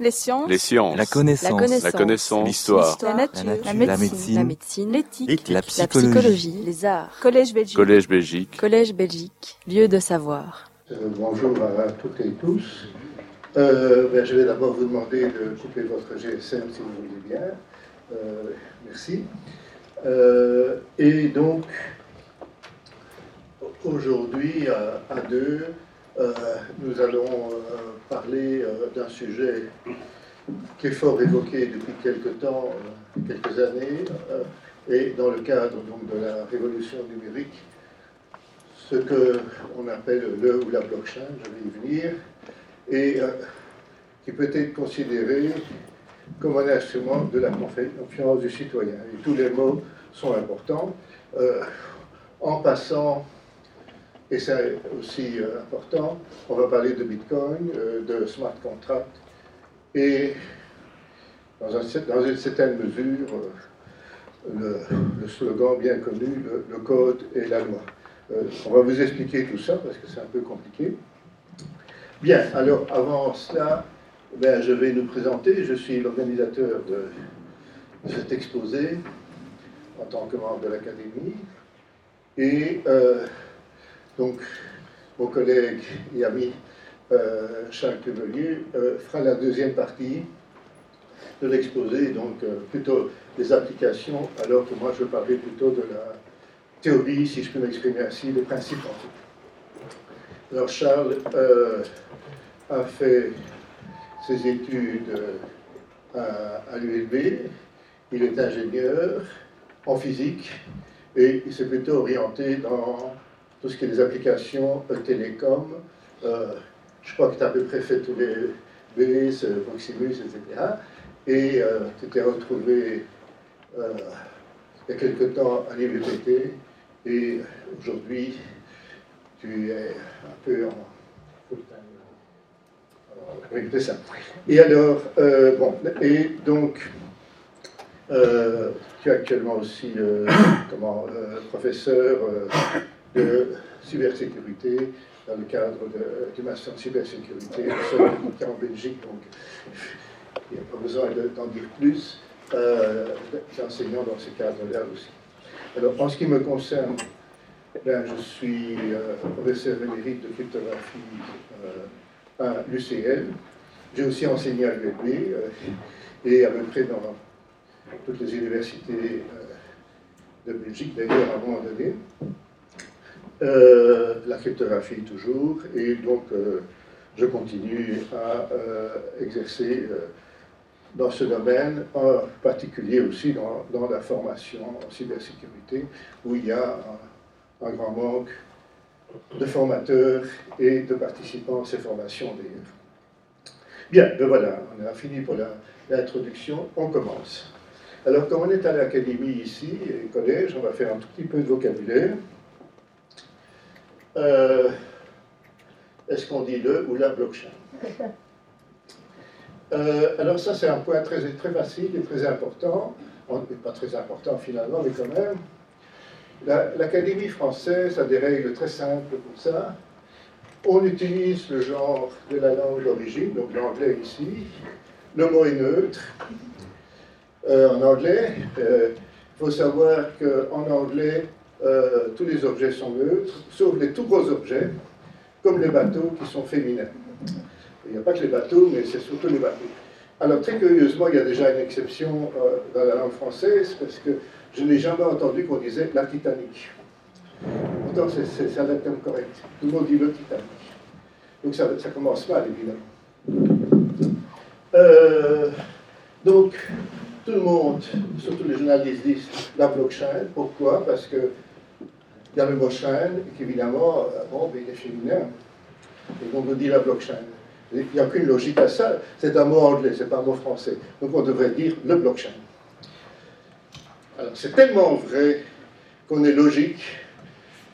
Les sciences. Les sciences. La connaissance. La connaissance. L'histoire. La nature. La La nature. médecine. La. L'éthique. La La psychologie. psychologie. Les arts. Collège Belgique. Collège Belgique. Collège Belgique. Lieu de savoir. Euh, bonjour à toutes et tous. Euh, ben, je vais d'abord vous demander de couper votre GSM si vous voulez bien. Euh, merci. Euh, et donc, aujourd'hui, à, à deux, euh, nous allons euh, parler euh, d'un sujet qui est fort évoqué depuis quelque temps, quelques années, et dans le cadre donc, de la révolution numérique, ce qu'on appelle le ou la blockchain, je vais y venir, et qui peut être considéré comme un instrument de la confiance du citoyen. Et tous les mots sont importants. En passant, et c'est aussi euh, important, on va parler de Bitcoin, euh, de smart contract, et dans, un, dans une certaine mesure, euh, le, slogan bien connu, le, code et la loi. On va vous expliquer tout ça parce que c'est un peu compliqué. Bien, alors avant cela, ben, je vais nous présenter. Je suis l'organisateur de, de cet exposé en tant que membre de l'Académie. Et donc, mon collègue et ami euh, Charles Cuvelier euh, fera la deuxième partie de l'exposé, donc euh, plutôt des applications, alors que moi je parlerai plutôt de la théorie, si je peux m'exprimer ainsi, des principes en fait. Alors Charles euh, a fait ses études à l'ULB, il est ingénieur en physique et il s'est plutôt orienté dans tout ce qui est les applications euh, télécom. Euh, je crois que tu as à peu près fait tous les BS, Proximus, etc. Et euh, tu t'es retrouvé euh, il y a quelque temps à l'IVPT et aujourd'hui tu es un peu en. Oui, c'est ça. Et alors, euh, bon, et donc, euh, tu es actuellement aussi euh, comment, euh, professeur euh, de cybersécurité dans le cadre de- du master en cybersécurité, en Belgique, donc il n'y a pas besoin de- d'en dire plus. Euh, enseignant dans ce cadre-là aussi. Alors, en ce qui me concerne, ben, je suis euh, professeur émérite de cryptographie euh, à l'UCL. J'ai aussi enseigné à l'ULB euh, et à peu près dans toutes les universités de Belgique, d'ailleurs, à un moment donné. Euh, la cryptographie toujours, et donc euh, je continue à euh, exercer dans ce domaine, en particulier aussi dans, dans la formation en cybersécurité, où il y a un, grand manque de formateurs et de participants à ces formations d'ailleurs. Bien, ben voilà, on a fini pour l'introduction, on commence. Alors, comme on est à l'académie ici, et collège, on va faire un tout petit peu de vocabulaire. Euh, Est-ce qu'on dit le ou la blockchain Euh, Alors ça, c'est un point très, très facile et très important. Pas très important finalement, mais quand même. La- L'Académie française a des règles très simples pour ça. On utilise le genre de la langue d'origine, donc l'anglais ici. Le mot est neutre. Euh, en anglais, il faut savoir qu'en anglais, euh, tous les objets sont neutres, sauf les tout gros objets, comme les bateaux qui sont féminins. Il n'y a pas que les bateaux, mais c'est surtout les bateaux. Alors très curieusement, il y a déjà une exception euh, dans la langue française, parce que je n'ai jamais entendu qu'on disait la Titanic. Pourtant, c'est c'est un terme correct. Tout le monde dit le Titanic. Donc ça, ça commence mal, évidemment. Euh, donc, tout le monde, surtout les journalistes, disent la blockchain. Pourquoi? Parce que a le mot chain, et qu'évidemment, euh, bon, ben, il est féminin. Et donc on dit la blockchain. Il n'y a aucune logique à ça. C'est un mot anglais, c'est pas un mot français. Donc on devrait dire le blockchain. Alors c'est tellement vrai qu'on est logique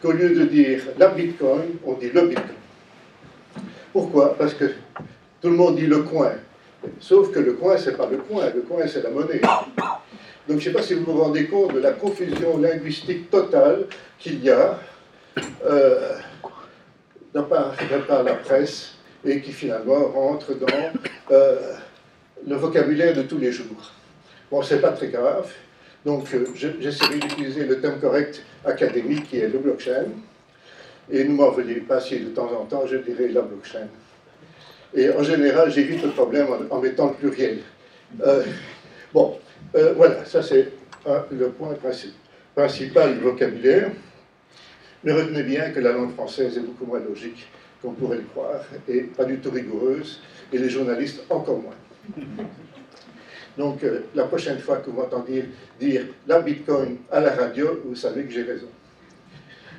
qu'au lieu de dire la bitcoin, on dit le bitcoin. Pourquoi? Parce que tout le monde dit le coin. Sauf que le coin, c'est pas le coin, le coin, c'est la monnaie. Donc je ne sais pas si vous vous rendez compte de la confusion linguistique totale qu'il y a euh, par, la presse et qui finalement rentre dans euh, le vocabulaire de tous les jours. Bon, c'est pas très grave. Donc, j'essaierai d'utiliser le terme correct académique qui est le blockchain. Et ne m'en veuillez pas si de temps en temps je dirais la blockchain. Et en général, j'évite le problème en, mettant le pluriel. Euh, bon, euh, voilà, ça c'est le point principal du vocabulaire. Mais retenez bien que la langue française est beaucoup moins logique qu'on pourrait le croire, et pas du tout rigoureuse, et les journalistes encore moins. Donc, euh, la prochaine fois que vous m'entendez dire la Bitcoin à la radio, vous savez que j'ai raison.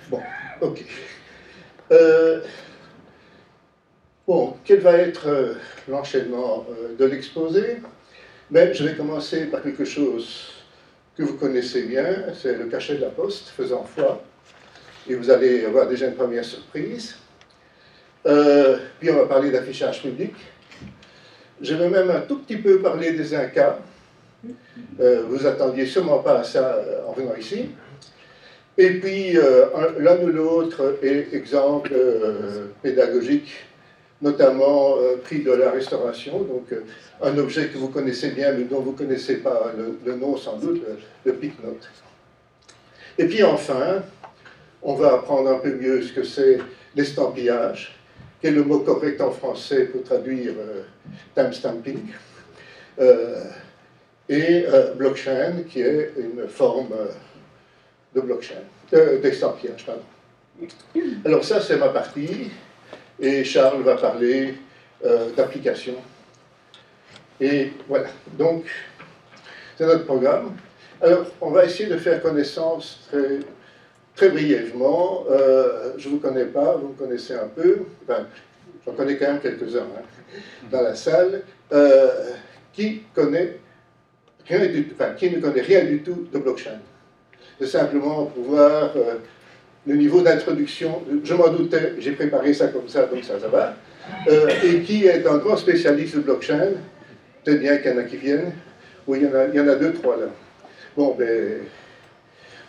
Bon, ok. Euh, bon, quel va être euh, l'enchaînement de l'exposé? Mais je vais commencer par quelque chose que vous connaissez bien, c'est le cachet de la poste, faisant foi. Et vous allez avoir déjà une première surprise. puis on va parler d'affichage public. Je vais même un tout petit peu parler des Incas. Euh, vous attendiez sûrement pas à ça euh, en venant ici. Et puis, euh, l'un ou l'autre est exemple pédagogique, notamment prix de la restauration, donc un objet que vous connaissez bien, mais dont vous ne connaissez pas le, nom sans doute, le, le note Et puis enfin, on va apprendre un peu mieux ce que c'est l'estampillage, qui est le mot correct en français pour traduire euh, timestamping, euh, et euh, blockchain, qui est une forme de blockchain, d'estampillage. Alors ça, c'est ma partie, et Charles va parler d'application. Et voilà, donc, c'est notre programme. Alors, on va essayer de faire connaissance très Très brièvement, euh, je ne vous connais pas, vous me connaissez un peu, enfin, j'en connais quand même quelques-uns hein, dans la salle, euh, qui, connaît rien du, enfin, qui ne connaît rien du tout de blockchain? De simplement pouvoir euh, le niveau d'introduction, je m'en doutais, j'ai préparé ça comme ça, donc ça, ça va, et qui est un grand spécialiste de blockchain, peut-être bien qu'il y en a qui viennent, oui, il y en a, il y en a deux, trois là. Bon, ben,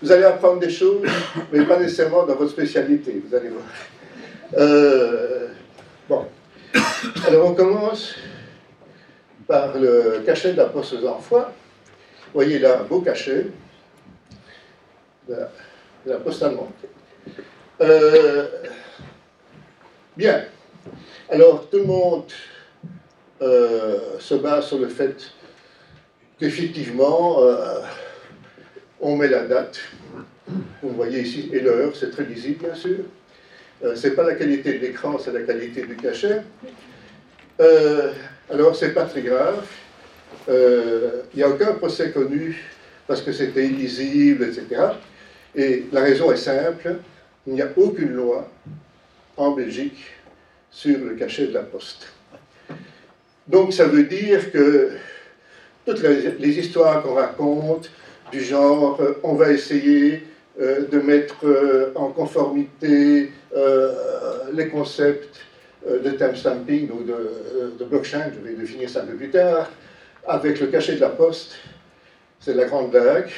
vous allez apprendre des choses, mais pas nécessairement dans votre spécialité, vous allez voir. Euh, bon. Alors on commence par le cachet de la poste aux enfants. Vous voyez là un beau cachet de la, poste allemande. Euh, bien. Alors tout le monde euh, se base sur le fait qu'effectivement, on met la date. Vous voyez ici, et l'heure, c'est très lisible, bien sûr. Euh, ce n'est pas la qualité de l'écran, c'est la qualité du cachet. Euh, alors, c'est pas très grave. Il euh, n'y a aucun procès connu parce que c'était illisible, etc. Et la raison est simple, il n'y a aucune loi en Belgique sur le cachet de la poste. Donc ça veut dire que toutes les histoires qu'on raconte, du genre euh, on va essayer euh, de mettre euh, en conformité les concepts de timestamping ou de, blockchain, je vais définir ça un peu plus tard, avec le cachet de la poste, c'est la grande blague,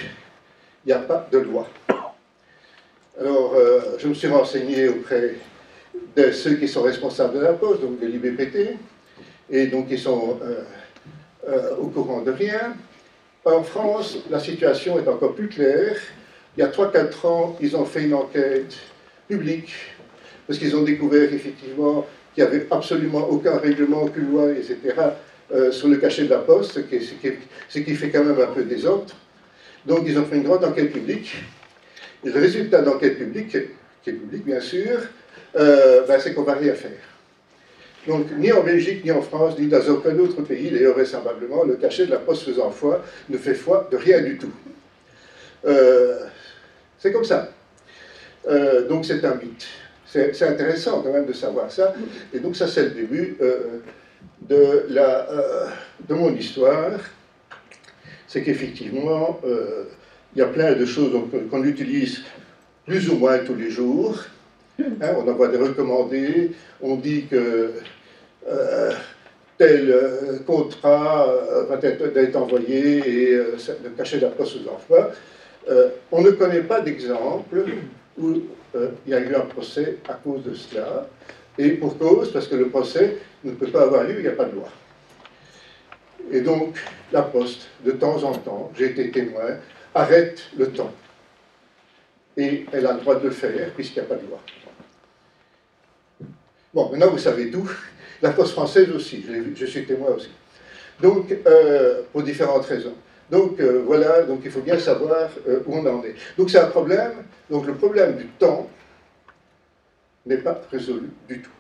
il n'y a pas de loi. Alors, je me suis renseigné auprès de ceux qui sont responsables de la poste, donc de l'IBPT, et donc ils sont au courant de rien. En France, la situation est encore plus claire. Il y a 3-4 ans, ils ont fait une enquête publique, parce qu'ils ont découvert effectivement qu'il n'y avait absolument aucun règlement, aucune loi, etc., euh, sur le cachet de la poste, ce qui, ce qui fait quand même un peu désordre. Donc ils ont fait une grande enquête publique. Le résultat d'enquête publique, qui est public bien sûr, euh, ben, c'est qu'on va rien faire. Donc, ni en Belgique, ni en France, ni dans aucun autre pays, d'ailleurs vraisemblablement, le cachet de la poste faisant foi ne fait foi de rien du tout. Euh, c'est comme ça. Euh, donc, c'est un mythe. C'est intéressant quand même de savoir ça. Et donc, ça, c'est le début de mon histoire. C'est qu'effectivement, il y a plein de choses qu'on utilise plus ou moins tous les jours. Hein, on envoie des recommandés, on dit que euh, tel euh, contrat euh, va être, envoyé et le cachet de la poste aux emplois. on ne connaît pas d'exemple où il y a eu un procès à cause de cela. Et pour cause, parce que le procès ne peut pas avoir lieu, il n'y a pas de loi. Et donc, la Poste, de temps en temps, j'ai été témoin, arrête le temps. Et elle a le droit de le faire, puisqu'il n'y a pas de loi. Bon, maintenant vous savez tout. La Poste française aussi, je, suis témoin aussi. Donc, euh, pour différentes raisons. Donc euh, voilà, donc il faut bien savoir euh, où on en est. Donc c'est un problème. Donc le problème du temps n'est pas résolu du tout.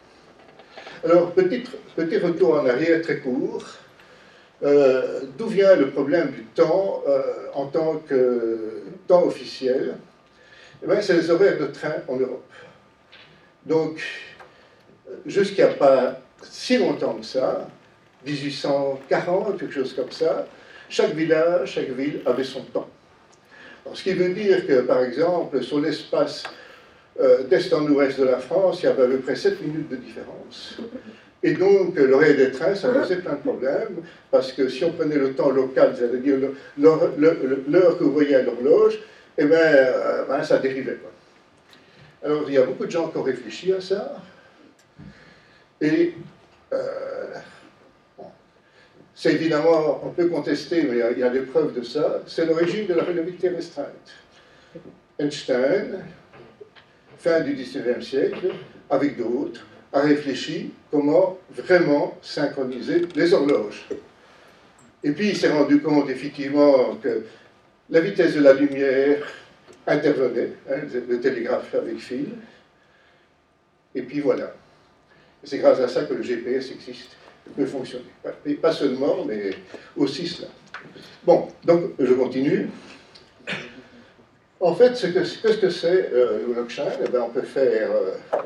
Alors petit retour en arrière très court. D'où vient le problème du temps en tant que temps officiel? Eh C'est les horaires de train en Europe. Donc jusqu'à pas si longtemps que ça, 1840, quelque chose comme ça, chaque village, chaque ville avait son temps. ce qui veut dire que, par exemple, sur l'espace euh, d'est en ouest de la France, il y avait à peu près 7 minutes de différence. Et donc, l'oreille des trains, ça posait plein de problèmes, parce que si on prenait le temps local, c'est-à-dire l'heure que vous voyez à l'horloge, eh bien, euh, ben, ça dérivait. Alors, il y a beaucoup de gens qui ont réfléchi à ça. Et euh, c'est évidemment, on peut contester, mais il y, a, des preuves de ça, c'est l'origine de la relativité restreinte. Einstein, fin du XIXe siècle, avec d'autres, a réfléchi comment vraiment synchroniser les horloges. Et puis il s'est rendu compte effectivement que la vitesse de la lumière intervenait, hein, le télégraphe avec fil. Et puis voilà. C'est grâce à ça que le GPS existe, peut fonctionner. Et pas seulement, mais aussi cela. Bon, donc je continue. En fait, ce que, qu'est-ce que c'est euh, le blockchain eh bien, On peut faire euh,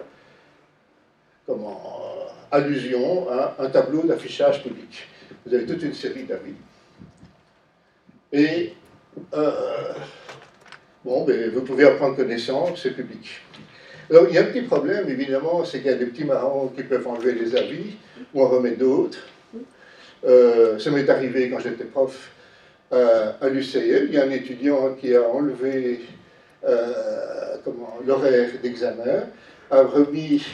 comment, euh, allusion à un tableau d'affichage public. Vous avez toute une série d'avis. Et bon, ben, vous pouvez en prendre connaissance, c'est public. Alors, il y a un petit problème, évidemment, c'est qu'il y a des petits marrons qui peuvent enlever les avis, ou en remettre d'autres. Euh, ça m'est arrivé quand j'étais prof euh, à l'UCL. Il y a un étudiant qui a enlevé euh, l'horaire d'examen, a remis,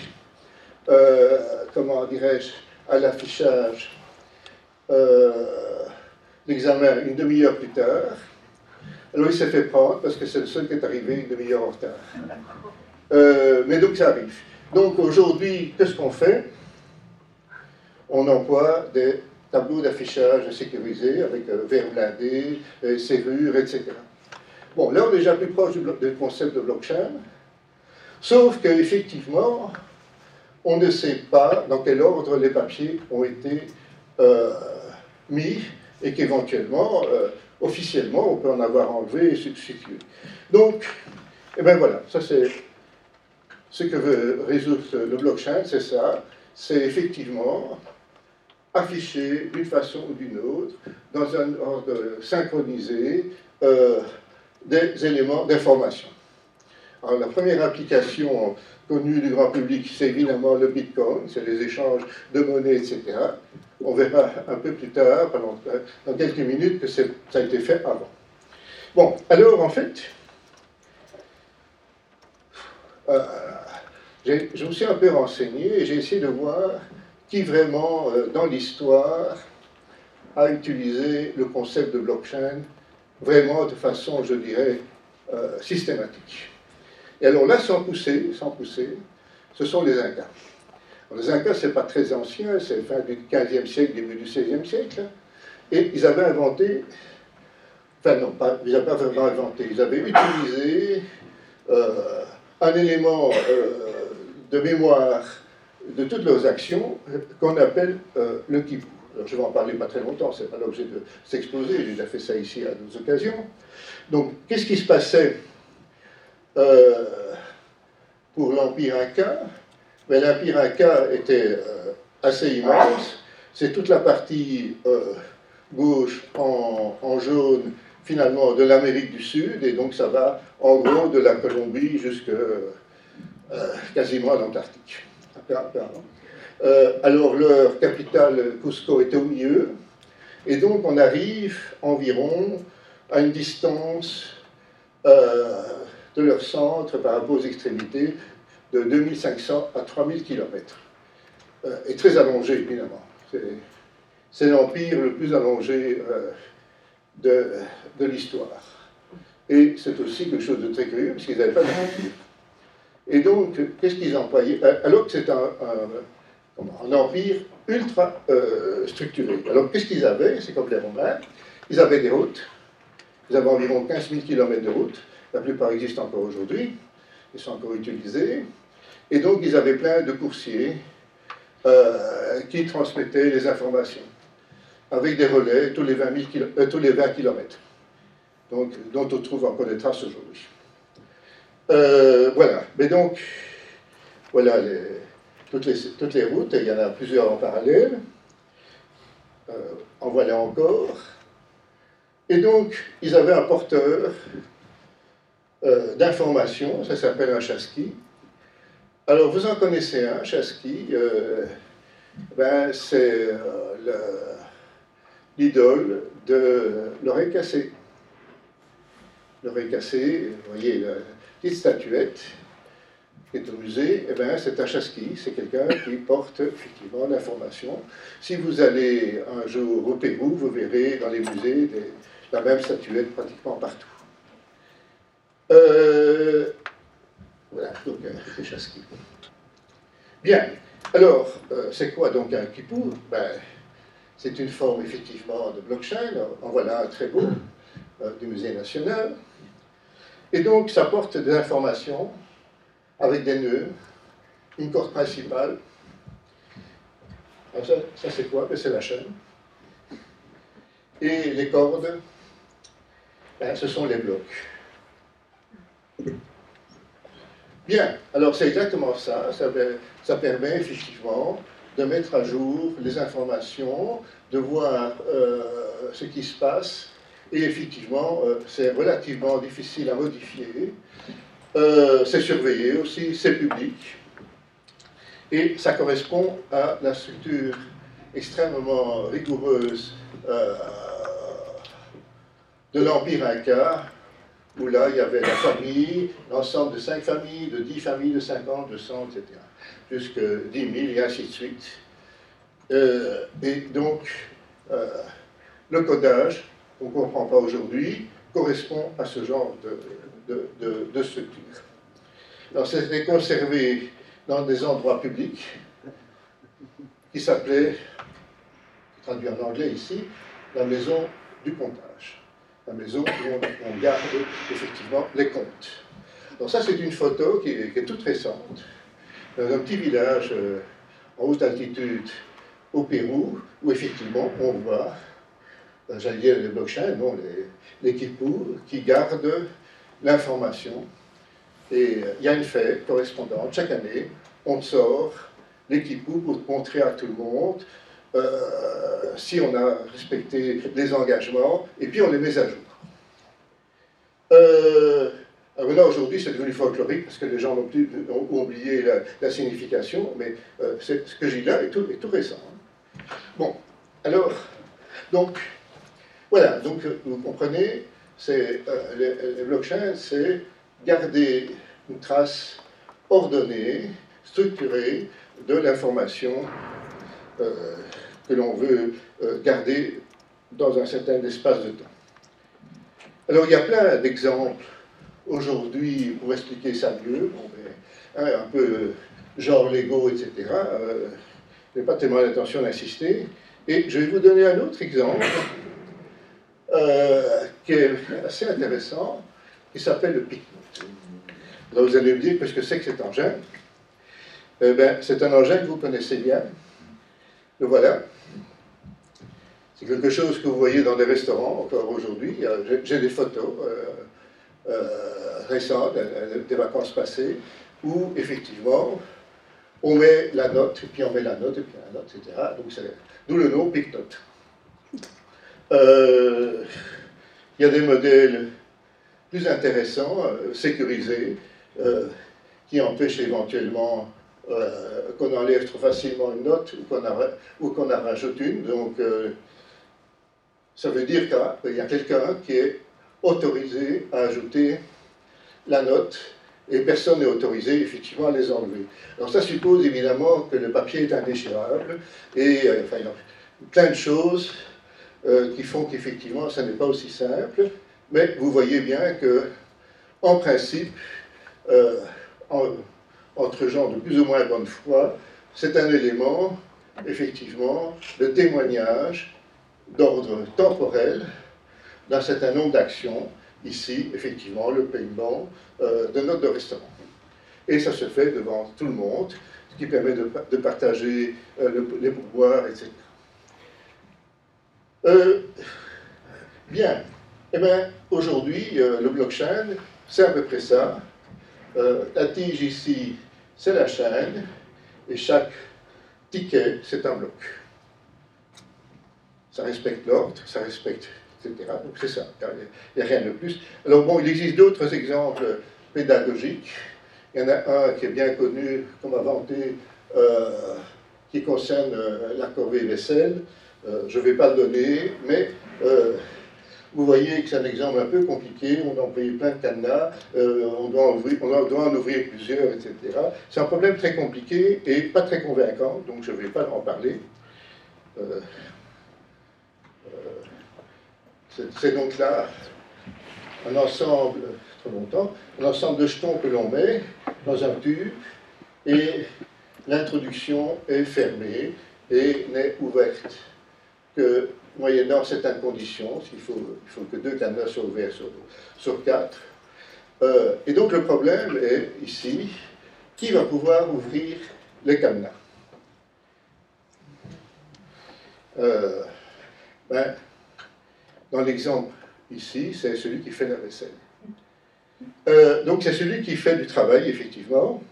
comment dirais-je, à l'affichage l'examen une demi-heure plus tard. Alors il s'est fait prendre parce que c'est le seul qui est arrivé une demi-heure en retard. Euh, mais donc ça arrive. Donc aujourd'hui, qu'est-ce qu'on fait? On emploie des tableaux d'affichage sécurisés avec euh, verre blindé, euh, serrure, etc. Bon, là on est déjà plus proche du, concept de blockchain, sauf qu'effectivement, on ne sait pas dans quel ordre les papiers ont été mis et qu'éventuellement, officiellement, on peut en avoir enlevé et substitué. Donc, eh bien voilà, ça c'est ce que veut résoudre le blockchain, c'est ça, c'est effectivement afficher d'une façon ou d'une autre, dans un ordre synchronisé, euh, des éléments d'information. Alors la première application connue du grand public, c'est évidemment le Bitcoin, c'est les échanges de monnaie, etc. On verra un peu plus tard, dans quelques minutes, que ça a été fait avant. Bon, alors en fait, euh, je me suis un peu renseigné et j'ai essayé de voir qui vraiment, euh, dans l'histoire, a utilisé le concept de blockchain vraiment de façon, je dirais, euh, systématique. Et alors là, sans pousser, sans pousser, ce sont les Incas. les Incas, ce n'est pas très ancien, c'est fin du 15e siècle, début du 16e siècle. Et ils avaient inventé, enfin non, ils n'avaient pas vraiment inventé, ils avaient utilisé euh, un élément de mémoire de toutes leurs actions qu'on appelle euh, le kibbou. Alors, je vais en parler pas très longtemps, c'est pas l'objet de s'exposer, j'ai déjà fait ça ici à d'autres occasions. Donc, qu'est-ce qui se passait euh, pour l'Empire Inca. Mais L'Empire Inca était euh, assez immense, c'est toute la partie gauche en, jaune, finalement, de l'Amérique du Sud, et donc ça va en gros de la Colombie jusqu'à euh, quasiment l'Antarctique. Euh, alors leur capitale Cusco était au milieu, et donc on arrive environ à une distance euh, de leur centre par rapport aux extrémités de 2500 à 3000 km. et très allongé, évidemment. c'est l'empire le plus allongé de, de l'histoire. Et c'est aussi quelque chose de très curieux, parce qu'ils n'avaient pas d'empire. Et donc, qu'est-ce qu'ils employaient? Alors que c'est un, un, empire ultra structuré. Alors, qu'est-ce qu'ils avaient? C'est comme les Romains. Ils avaient des routes. Ils avaient environ 15 000 km de routes. La plupart existent encore aujourd'hui. Ils sont encore utilisés. Et donc, ils avaient plein de coursiers euh, qui transmettaient les informations avec des relais tous les 20, euh, tous les 20 km, donc, dont on trouve encore des traces aujourd'hui. Euh, voilà. Mais donc, voilà toutes, les, toutes les routes. Il y en a plusieurs en parallèle. en voilà encore. Et donc, ils avaient un porteur d'informations, ça s'appelle un chasqui, alors, vous en connaissez un, Chasqui. Euh, ben, c'est euh, l'idole de l'oreille cassée. L'oreille cassée, vous voyez la petite statuette qui est au musée, eh ben, c'est un Chasqui, c'est quelqu'un qui porte effectivement l'information. Si vous allez un jour au Pérou, vous verrez dans les musées la même statuette pratiquement partout. Euh, voilà, donc un. Bien, alors, euh, c'est quoi donc un Kippour? Ben, C'est une forme effectivement de blockchain, en voilà un très beau euh, du Musée national. Et donc, ça porte des informations avec des nœuds, une corde principale. ça, ça c'est quoi? Ben, C'est la chaîne. Et les cordes, ben, ce sont les blocs. Bien, alors c'est exactement ça. ça. permet effectivement de mettre à jour les informations, de voir euh, ce qui se passe. Et effectivement, euh, c'est relativement difficile à modifier. Euh, c'est surveillé aussi, c'est public. Et ça correspond à la structure extrêmement rigoureuse de l'Empire Inca, où là, il y avait la famille, l'ensemble de cinq familles, de 10 familles, de 50, de 100, etc. Jusque 10 000 et ainsi de suite. Euh, et donc, euh, le codage, on ne comprend pas aujourd'hui, correspond à ce genre de, de, structure. Alors, c'était conservé dans des endroits publics qui s'appelaient, traduit en anglais ici, la maison du comptage maison où on, garde effectivement les comptes. Donc ça, c'est une photo qui est, toute récente, dans un petit village euh, en haute altitude au Pérou, où effectivement on voit, euh, j'allais dire les blockchains, non, les, les qui gardent l'information. Et euh, il y a une fête correspondante, chaque année, on sort l'équipou pour montrer à tout le monde euh, si on a respecté les engagements, et puis on les met à jour. Euh, alors là, aujourd'hui, c'est devenu folklorique parce que les gens ont, oublié la, signification, mais euh, ce que j'ai là est tout, récent. Bon, alors, donc, voilà, donc vous comprenez, c'est, les blockchains, c'est garder une trace ordonnée, structurée de l'information que l'on veut euh, garder dans un certain espace de temps. Alors il y a plein d'exemples aujourd'hui pour expliquer ça mieux, hein, un peu genre Lego, etc. Euh, je n'ai pas tellement l'intention d'insister. Et je vais vous donner un autre exemple euh, qui est assez intéressant, qui s'appelle le. Alors vous allez me dire, qu'est-ce que c'est que cet engin? Eh ben, C'est un engin que vous connaissez bien. Le voilà. C'est quelque chose que vous voyez dans des restaurants encore aujourd'hui. J'ai des photos euh, euh, récentes, des vacances passées, où effectivement, on met la note, et puis on met la note, et puis la note, etc. Donc d'où le nom PicNote. Euh, il y a des modèles plus intéressants, sécurisés, qui empêchent éventuellement qu'on enlève trop facilement une note ou qu'on en rajoute une. Donc, ça veut dire qu'il y a quelqu'un qui est autorisé à ajouter la note et personne n'est autorisé effectivement à les enlever. Alors ça suppose évidemment que le papier est indéchirable et euh, enfin, plein de choses euh, qui font qu'effectivement, ça n'est pas aussi simple. Mais vous voyez bien que, en principe, euh, entre gens de plus ou moins bonne foi, c'est un élément, effectivement, de témoignage d'ordre temporel d'un certain nombre d'actions. Ici, effectivement, le paiement euh, de notes de restaurant. Et ça se fait devant tout le monde, ce qui permet de, partager les pouvoirs, etc. Euh, bien. Eh bien, aujourd'hui, euh, le blockchain, c'est à peu près ça. Euh, la tige ici, c'est la chaîne, et chaque ticket, c'est un bloc. Ça respecte l'ordre, ça respecte, etc. Donc c'est ça, il n'y a, rien de plus. Alors bon, il existe d'autres exemples pédagogiques. Il y en a un qui est bien connu comme inventé, qui concerne la corvée vaisselle. Euh, je ne vais pas le donner, mais euh, vous voyez que c'est un exemple un peu compliqué, on a envoyé plein de cadenas, euh, on, doit en ouvrir plusieurs, etc. C'est un problème très compliqué et pas très convaincant, donc je ne vais pas en parler. c'est donc là un ensemble, trop longtemps, un de jetons que l'on met dans un tube et l'introduction est fermée et n'est ouverte que, moyennant certaines conditions, il faut, il faut que deux cadenas soient ouverts sur, quatre. Euh, et donc le problème est ici, qui va pouvoir ouvrir les cadenas euh, ben, Dans l'exemple ici, c'est celui qui fait la vaisselle. Euh, donc c'est celui qui fait du travail, effectivement.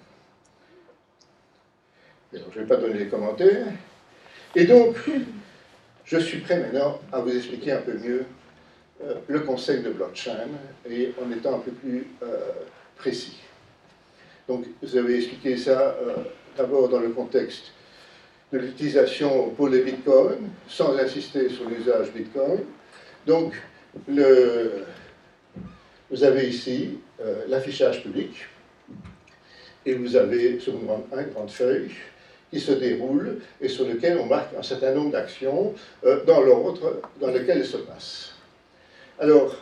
je ne vais pas donner les commentaires. Et donc, je suis prêt maintenant à vous expliquer un peu mieux euh, le concept de blockchain et en étant un peu plus euh, précis. Donc, vous avez expliqué ça euh, d'abord dans le contexte de l'utilisation pour les bitcoins, sans insister sur l'usage bitcoin. Donc, vous avez ici l'affichage public et vous avez sur une grande feuille qui se déroule et sur lequel on marque un certain nombre d'actions euh, dans l'ordre dans lequel elles se passent. Alors,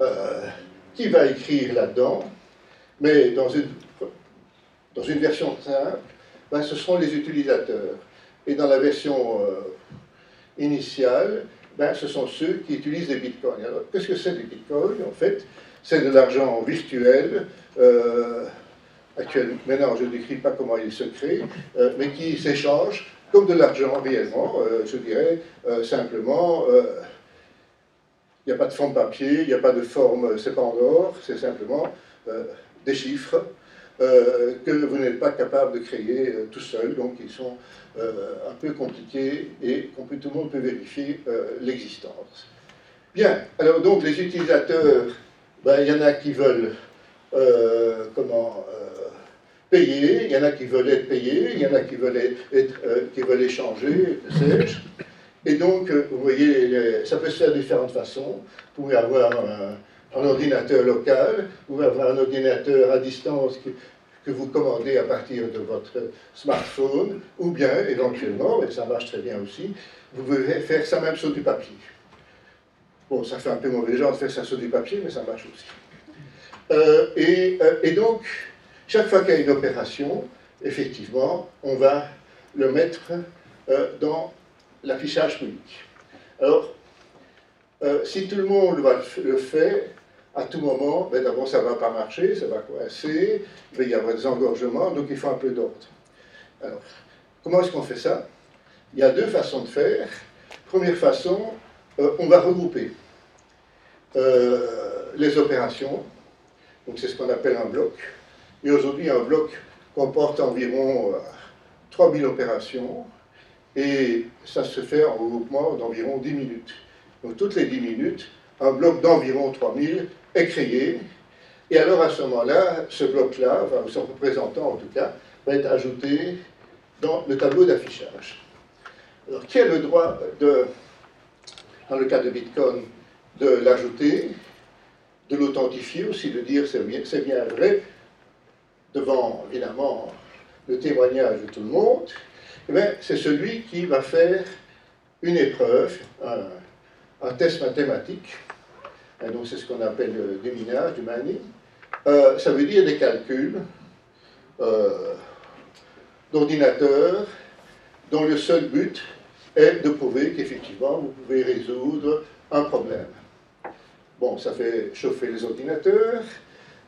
euh, qui va écrire là-dedans? Mais dans une, dans une version simple, ben, ce seront les utilisateurs. Et dans la version euh, initiale, ben, ce sont ceux qui utilisent des bitcoins. Alors, qu'est-ce que c'est des bitcoins? En fait, c'est de l'argent virtuel actuellement, maintenant je ne décris pas comment il se crée, euh, mais qui s'échange comme de l'argent réellement, euh, je dirais euh, simplement, il n'y a pas de forme papier, il n'y a pas de forme, c'est pas en or, c'est simplement des chiffres que vous n'êtes pas capable de créer tout seul, donc ils sont un peu compliqués et tout le monde peut vérifier l'existence. Bien, alors donc les utilisateurs, ben, il y en a qui veulent comment payer, il y en a qui veulent être payés, il y en a qui veulent, être, euh, qui veulent échanger, sais-je. Et donc, euh, vous voyez, ça peut se faire de différentes façons. Vous pouvez avoir un, ordinateur local, vous pouvez avoir un ordinateur à distance que vous commandez à partir de votre smartphone, ou bien, éventuellement, et ça marche très bien aussi, vous pouvez faire ça même sur du papier. Bon, ça fait un peu mauvais genre de faire ça sur du papier, mais ça marche aussi. Euh, et, et donc, chaque fois qu'il y a une opération, effectivement, on va le mettre euh, dans l'affichage public. Alors, euh, si tout le monde le fait, à tout moment, ben d'abord ça ne va pas marcher, ça va coincer, il va y avoir des engorgements, donc il faut un peu d'ordre. Alors, comment est-ce qu'on fait ça? Il y a deux façons de faire. Première façon, euh, on va regrouper les opérations, donc c'est ce qu'on appelle un bloc. Et aujourd'hui, un bloc comporte environ 3000 euh, opérations et ça se fait en regroupement d'environ 10 minutes. Donc toutes les 10 minutes, un bloc d'environ 3000 est créé. Et alors à ce moment-là, ce bloc-là, enfin son représentant en tout cas, va être ajouté dans le tableau d'affichage. Alors qui a le droit de, dans le cas de Bitcoin, de l'ajouter, de l'authentifier aussi, de dire c'est bien, bien vrai, devant évidemment le témoignage de tout le monde, eh c'est celui qui va faire une épreuve, un, test mathématique, donc c'est ce qu'on appelle du minage, du mining. ça veut dire des calculs d'ordinateur dont le seul but est de prouver qu'effectivement vous pouvez résoudre un problème. Bon, ça fait chauffer les ordinateurs,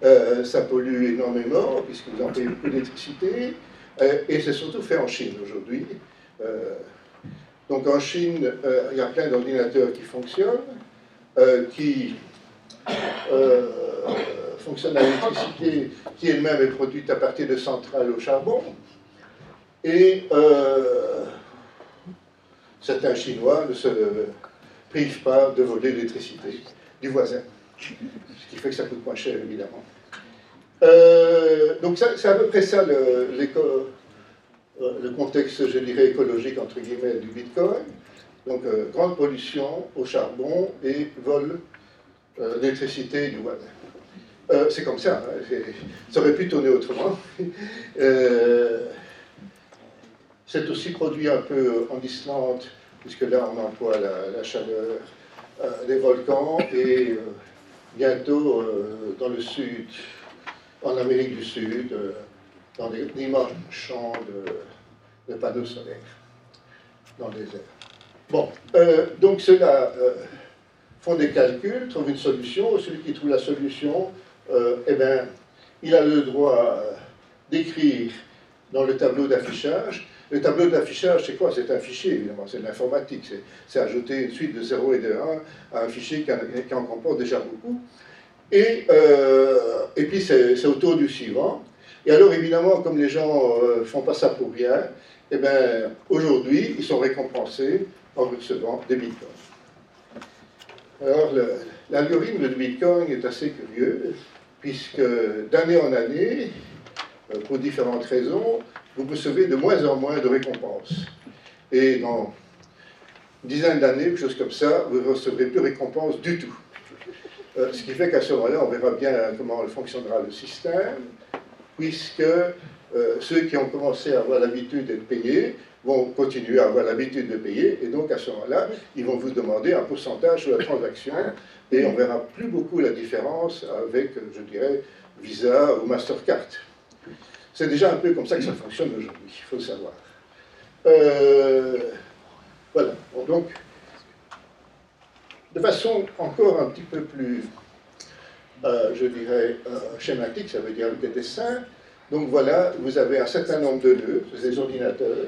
euh, ça pollue énormément puisque vous en payez beaucoup d'électricité, euh, et c'est surtout fait en Chine aujourd'hui. Euh, donc en Chine, il y a plein d'ordinateurs qui fonctionnent, qui fonctionnent à l'électricité qui elle-même est produite à partir de centrales au charbon. Et certains Chinois ne se privent pas de voler l'électricité du voisin, ce qui fait que ça coûte moins cher, évidemment. Euh, donc c'est à peu près ça le, euh, le, contexte, je dirais, écologique, entre guillemets, du Bitcoin. Donc, euh, grande pollution au charbon et vol d'électricité du voisin. c'est comme ça, hein, ça aurait pu tourner autrement. c'est aussi produit un peu en Islande, puisque là on emploie la chaleur euh, des volcans et euh, bientôt euh, dans le sud, en Amérique du Sud, dans des immenses champs de, panneaux solaires dans le désert. Bon, donc ceux-là font des calculs, trouvent une solution. Celui qui trouve la solution, eh bien, il a le droit d'écrire dans le tableau d'affichage le tableau d'affichage, c'est quoi? C'est un fichier, évidemment, c'est de l'informatique. C'est ajouter une suite de 0 et de 1 à un fichier qui en, comporte déjà beaucoup. Et, euh, puis, c'est au tour du suivant. Et alors, évidemment, comme les gens ne euh, font pas ça pour rien, eh bien, aujourd'hui, ils sont récompensés en recevant des bitcoins. Alors, l'algorithme de Bitcoin est assez curieux, puisque d'année en année, euh, pour différentes raisons, vous recevez de moins en moins de récompenses. Et dans une dizaine d'années, quelque chose comme ça, vous ne recevrez plus de récompenses du tout. Euh, ce qui fait qu'à ce moment-là, on verra bien comment fonctionnera le système, puisque euh, ceux qui ont commencé à avoir l'habitude d'être payés vont continuer à avoir l'habitude de payer, et donc à ce moment-là, ils vont vous demander un pourcentage sur la transaction, et on verra plus beaucoup la différence avec, je dirais, Visa ou Mastercard. C'est déjà un peu comme ça que ça fonctionne aujourd'hui, il faut le savoir. Euh, voilà, donc, de façon encore un petit peu plus, euh, je dirais, euh, schématique, ça veut dire des dessins. Donc voilà, vous avez un certain nombre de nœuds, des ordinateurs.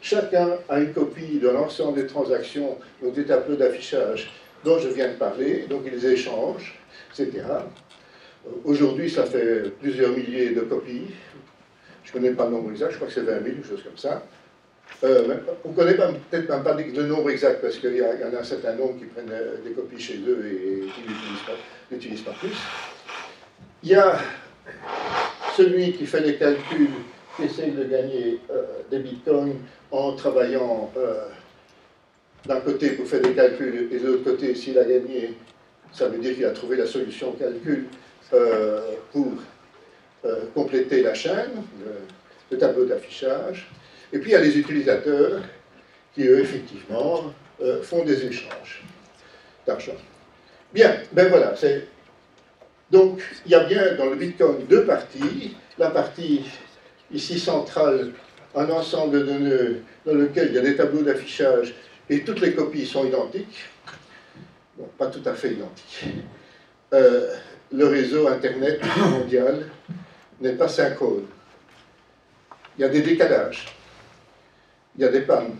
Chacun a une copie de l'ensemble des transactions, donc des tableaux d'affichage dont je viens de parler, donc ils échangent, etc. Aujourd'hui, ça fait plusieurs milliers de copies. Je ne connais pas le nombre exact, je crois que c'est 20 000, quelque chose comme ça. Euh, on ne connaît peut-être même pas le nombre exact, parce qu'il y, en a un certain nombre qui prennent euh, des copies chez eux et, qui n'utilisent pas, plus. Il y a celui qui fait les calculs, qui essaye de gagner euh, des bitcoins en travaillant d'un côté pour faire des calculs et de l'autre côté, s'il a gagné, ça veut dire qu'il a trouvé la solution au calcul euh, pour euh, compléter la chaîne, le, tableau d'affichage. Et puis il y a les utilisateurs qui, eux, effectivement, euh, font des échanges d'argent. Bien, ben voilà. Donc, il y a bien dans le Bitcoin deux parties. La partie ici centrale, un ensemble de nœuds dans lequel il y a des tableaux d'affichage et toutes les copies sont identiques. Bon, pas tout à fait identiques le réseau Internet mondial n'est pas synchrone. Il y a des décalages, il y a des pannes,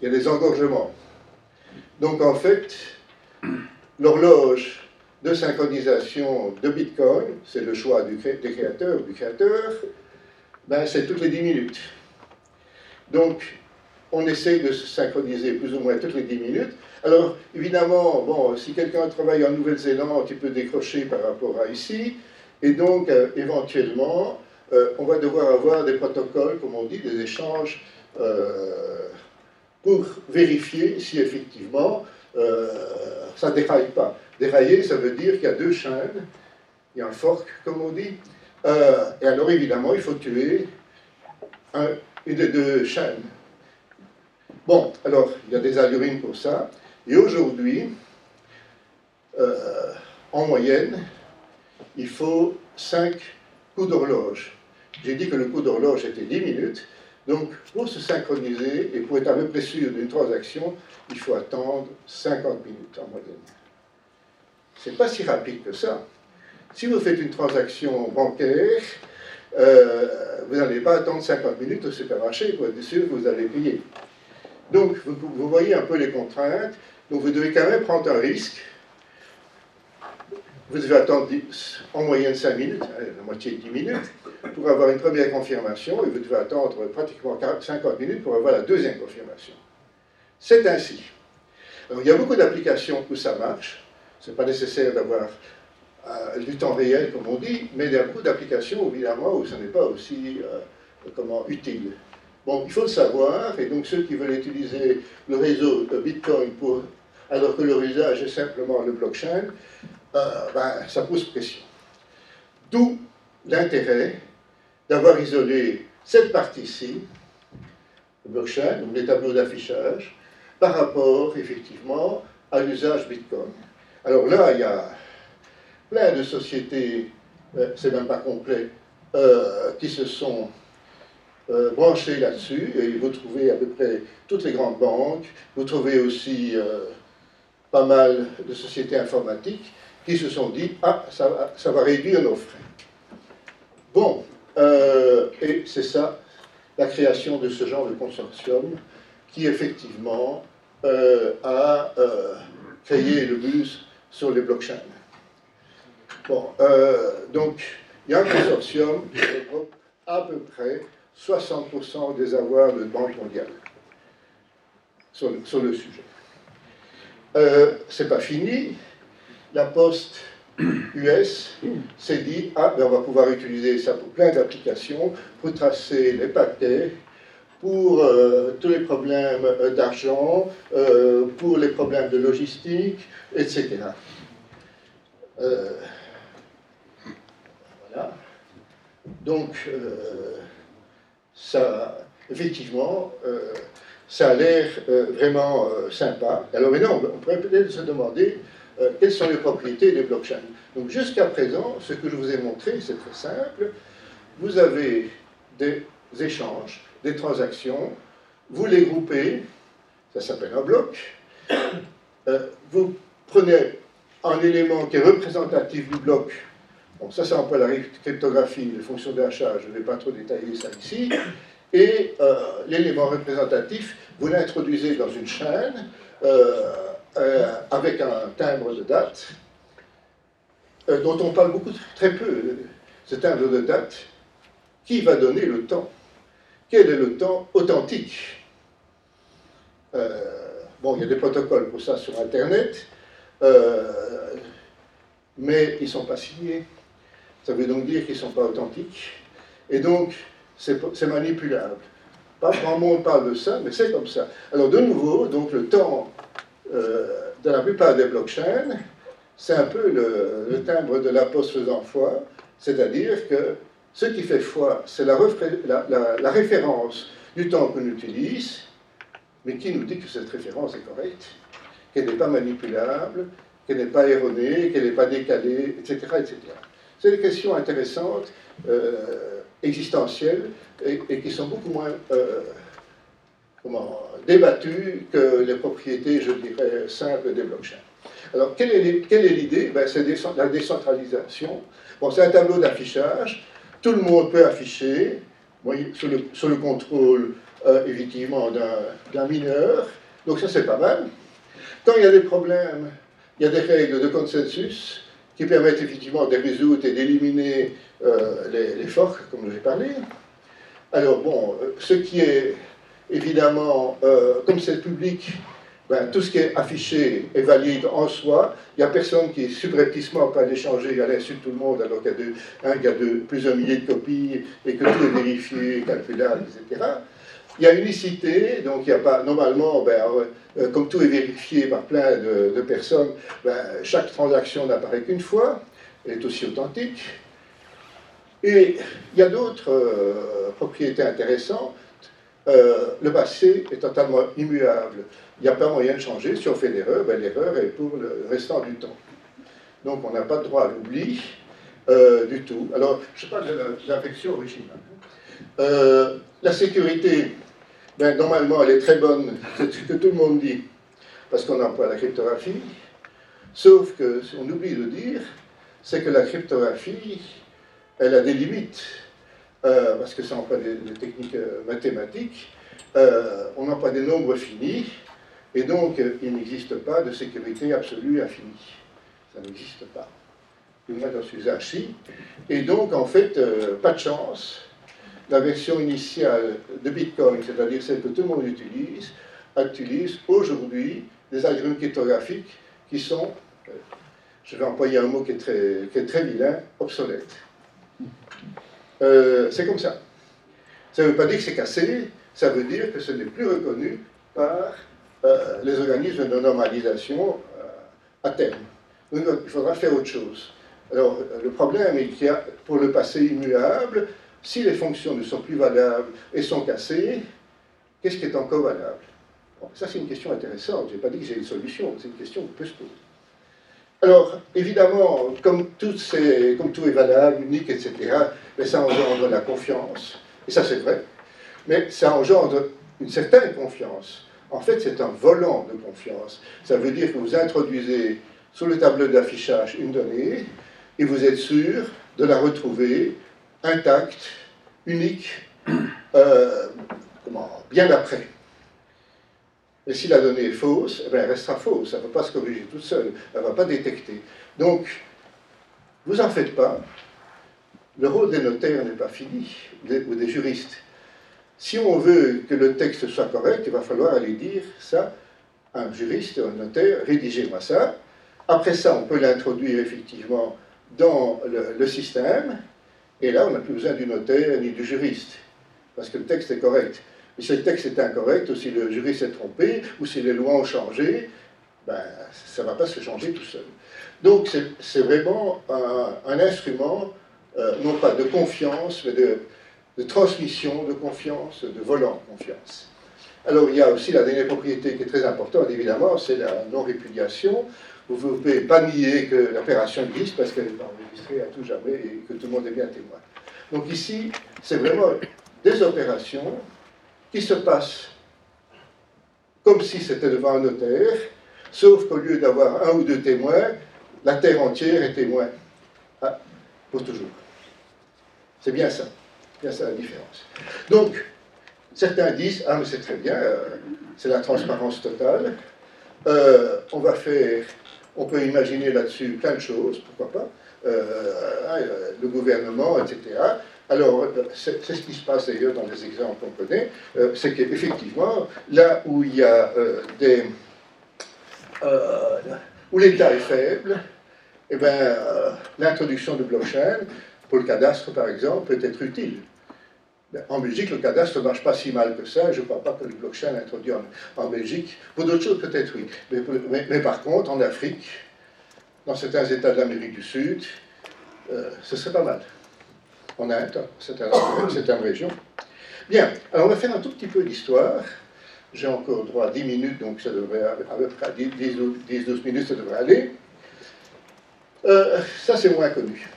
il y a des engorgements. Donc en fait, l'horloge de synchronisation de Bitcoin, c'est le choix du, des créateurs, du créateur, ben, c'est toutes les 10 minutes. Donc on essaye de se synchroniser plus ou moins toutes les 10 minutes, alors, évidemment, bon, si quelqu'un travaille en Nouvelle-Zélande, il peut décrocher par rapport à ici, et donc, euh, éventuellement, euh, on va devoir avoir des protocoles, comme on dit, des échanges, euh, pour vérifier si effectivement ça ne déraille pas. Dérailler, ça veut dire qu'il y a deux chaînes, il y a un fork, comme on dit, et alors évidemment, il faut tuer une des deux chaînes. Bon, alors, il y a des algorithmes pour ça. Et aujourd'hui, euh, en moyenne, il faut 5 coups d'horloge. J'ai dit que le coup d'horloge était 10 minutes. Donc, pour se synchroniser et pour être à peu près sûr d'une transaction, il faut attendre 50 minutes en moyenne. C'est pas si rapide que ça. Si vous faites une transaction bancaire, euh, vous n'allez pas attendre 50 minutes au supermarché pour être sûr que vous allez payer. Donc, vous, voyez un peu les contraintes. Donc, vous devez quand même prendre un risque. Vous devez attendre en moyenne 5 minutes, hein, la moitié de 10 minutes, pour avoir une première confirmation, et vous devez attendre pratiquement 50 minutes pour avoir la deuxième confirmation. C'est ainsi. Alors, il y a beaucoup d'applications où ça marche. Ce n'est pas nécessaire d'avoir euh, du temps réel, comme on dit, mais il y a beaucoup d'applications, évidemment, où ce n'est pas aussi euh, comment, utile. Bon, il faut le savoir, et donc ceux qui veulent utiliser le réseau Bitcoin pour, alors que leur usage est simplement le blockchain, euh, ben, ça pose pression. D'où l'intérêt d'avoir isolé cette partie-ci, le blockchain, donc les tableaux d'affichage, par rapport effectivement à l'usage Bitcoin. Alors là, il y a plein de sociétés, euh, c'est même pas complet, euh, qui se sont euh, branchées là-dessus, et vous trouvez à peu près toutes les grandes banques, vous trouvez aussi pas mal de sociétés informatiques qui se sont dit, ah, ça va, réduire nos frais. Bon, et c'est ça, la création de ce genre de consortium qui effectivement a créé le bus sur les blockchains. Bon, euh, donc, il y a un consortium qui regroupe à peu près 60% des avoirs de Banque mondiale sur le, sujet. Euh, c'est pas fini. La Poste US s'est dit ah, ben on va pouvoir utiliser ça pour plein d'applications, pour tracer les paquets, pour euh, tous les problèmes euh, d'argent, pour les problèmes de logistique, etc. Donc, euh, ça, effectivement, euh, ça a l'air euh, vraiment sympa. Alors maintenant, on pourrait peut-être se demander quelles sont les propriétés des blockchains. Donc jusqu'à présent, ce que je vous ai montré, c'est très simple. Vous avez des échanges, des transactions, vous les groupez, ça s'appelle un bloc. vous prenez un élément qui est représentatif du bloc Bon, ça, c'est un peu la cryptographie, les fonctions d'achat, je ne vais pas trop détailler ça ici. Et euh, l'élément représentatif, vous l'introduisez dans une chaîne euh, euh, avec un timbre de date, dont on parle beaucoup, très peu, ce timbre de date, qui va donner le temps. Quel est le temps authentique? Bon, il y a des protocoles pour ça sur Internet, mais ils ne sont pas signés. Ça veut donc dire qu'ils ne sont pas authentiques. Et donc, c'est manipulable. Pas grand monde parle de ça, mais c'est comme ça. Alors, de nouveau, donc le temps euh, dans la plupart des blockchains, c'est un peu le, timbre de la poste faisant foi, c'est-à-dire que ce qui fait foi, c'est la, référence du temps qu'on utilise, mais qui nous dit que cette référence est correcte, qu'elle n'est pas manipulable, qu'elle n'est pas erronée, qu'elle n'est pas décalée, etc. etc. C'est des questions intéressantes, euh, existentielles, et, qui sont beaucoup moins euh, comment, débattues que les propriétés, je dirais, simples des blockchains. Alors, quelle est l'idée ben, C'est la décentralisation. Bon, c'est un tableau d'affichage. Tout le monde peut afficher, sous, le, contrôle, euh, effectivement, d'un mineur. Donc, ça, c'est pas mal. Quand il y a des problèmes, il y a des règles de consensus qui permettent effectivement de résoudre et d'éliminer euh, les, forks, comme j'ai parlé. Alors bon, ce qui est évidemment, euh, comme c'est public, ben, tout ce qui est affiché est valide en soi. Il n'y a personne qui subrepticement peut aller changer à l'insu de tout le monde alors qu'il y a, de, hein, il de, plusieurs milliers de copies et que tout est vérifié, calculable, etc. Il y a unicité, donc il n'y a pas, normalement, ben, euh, comme tout est vérifié par plein de, personnes, ben, chaque transaction n'apparaît qu'une fois, elle est aussi authentique. Et il y a d'autres euh, propriétés intéressantes. le passé est totalement immuable. Il n'y a pas moyen de changer. Si on fait l'erreur, ben, l'erreur est pour le restant du temps. Donc on n'a pas de droit à l'oubli du tout. Alors, je parle de l'infection originale. la sécurité, ben, normalement, elle est très bonne, c'est ce que tout le monde dit, parce qu'on emploie la cryptographie. Sauf que, on oublie de dire, c'est que la cryptographie, elle a des limites, euh, parce que ça emploie des, techniques euh, mathématiques, euh, on emploie des nombres finis, et donc il n'existe pas de sécurité absolue infinie. Ça n'existe pas. Du moins dans ce usage-ci. Et donc, en fait, pas de chance. La version initiale de Bitcoin, c'est-à-dire celle que tout le monde utilise, utilise aujourd'hui des algorithmes cryptographiques qui sont je vais employer un mot qui est très, qui est très vilain, obsolète. Euh, c'est comme ça. Ça ne veut pas dire que c'est cassé, ça veut dire que ce n'est plus reconnu par euh, les organismes de normalisation euh, à terme. Donc il faudra faire autre chose. Alors le problème est qu'il y a pour le passé immuable, si les fonctions ne sont plus valables et sont cassées, qu'est-ce qui est encore valable? Ça c'est une question intéressante. Je n'ai pas dit que j'ai une solution, c'est une question qu'on peut se poser. Alors, évidemment, comme tout, comme tout est valable, unique, etc., mais ça engendre la confiance. Et ça, c'est vrai. Mais ça engendre une certaine confiance. En fait, c'est un volant de confiance. Ça veut dire que vous introduisez sur le tableau d'affichage une donnée et vous êtes sûr de la retrouver intacte, unique, euh, bien après. Et si la donnée est fausse, eh elle restera fausse, elle ne va pas se corriger toute seule, elle ne va pas détecter. Donc, vous en faites pas, le rôle des notaires n'est pas fini, ou des juristes. Si on veut que le texte soit correct, il va falloir aller dire ça à un juriste, un notaire, rédigez-moi ça. Après ça, on peut l'introduire effectivement dans le, système, et là, on n'a plus besoin du notaire ni du juriste, parce que le texte est correct. Mais si le texte est incorrect, ou si le jury s'est trompé, ou si les lois ont changé, ben, ça ne va pas se changer tout seul. Donc c'est vraiment un, instrument, euh, non pas de confiance, mais de, transmission de confiance, de volant de confiance. Alors il y a aussi la dernière propriété qui est très importante, évidemment, c'est la non-répudiation. Vous ne pouvez pas nier que l'opération existe parce qu'elle est à tout jamais et que tout le monde est bien témoin. Donc ici, c'est vraiment des opérations qui se passe comme si c'était devant un notaire, sauf qu'au lieu d'avoir un ou deux témoins, la terre entière est témoin. Ah, pour toujours. C'est bien ça. Bien ça la différence. Donc, certains disent, ah mais c'est très bien, euh, c'est la transparence totale. Euh, on va faire, on peut imaginer là-dessus plein de choses, pourquoi pas, euh, le gouvernement, etc. Alors, c'est ce qui se passe d'ailleurs dans les exemples qu'on connaît, euh, c'est qu'effectivement, là où il y a euh, des. où l'État est faible, eh ben, l'introduction de blockchain, pour le cadastre par exemple, peut être utile. En Belgique, le cadastre ne marche pas si mal que ça. Je ne crois pas que le blockchain introduit en, Belgique. Pour d'autres choses, peut-être oui. Mais, par contre, en Afrique, dans certains États de l'Amérique du Sud, ce serait pas mal en Inde, certaines régions. Bien, alors on va faire un tout petit peu d'histoire. J'ai encore droit à 10 minutes, donc ça devrait, à peu près 10-12 minutes, ça devrait aller. Euh, ça, c'est moins connu.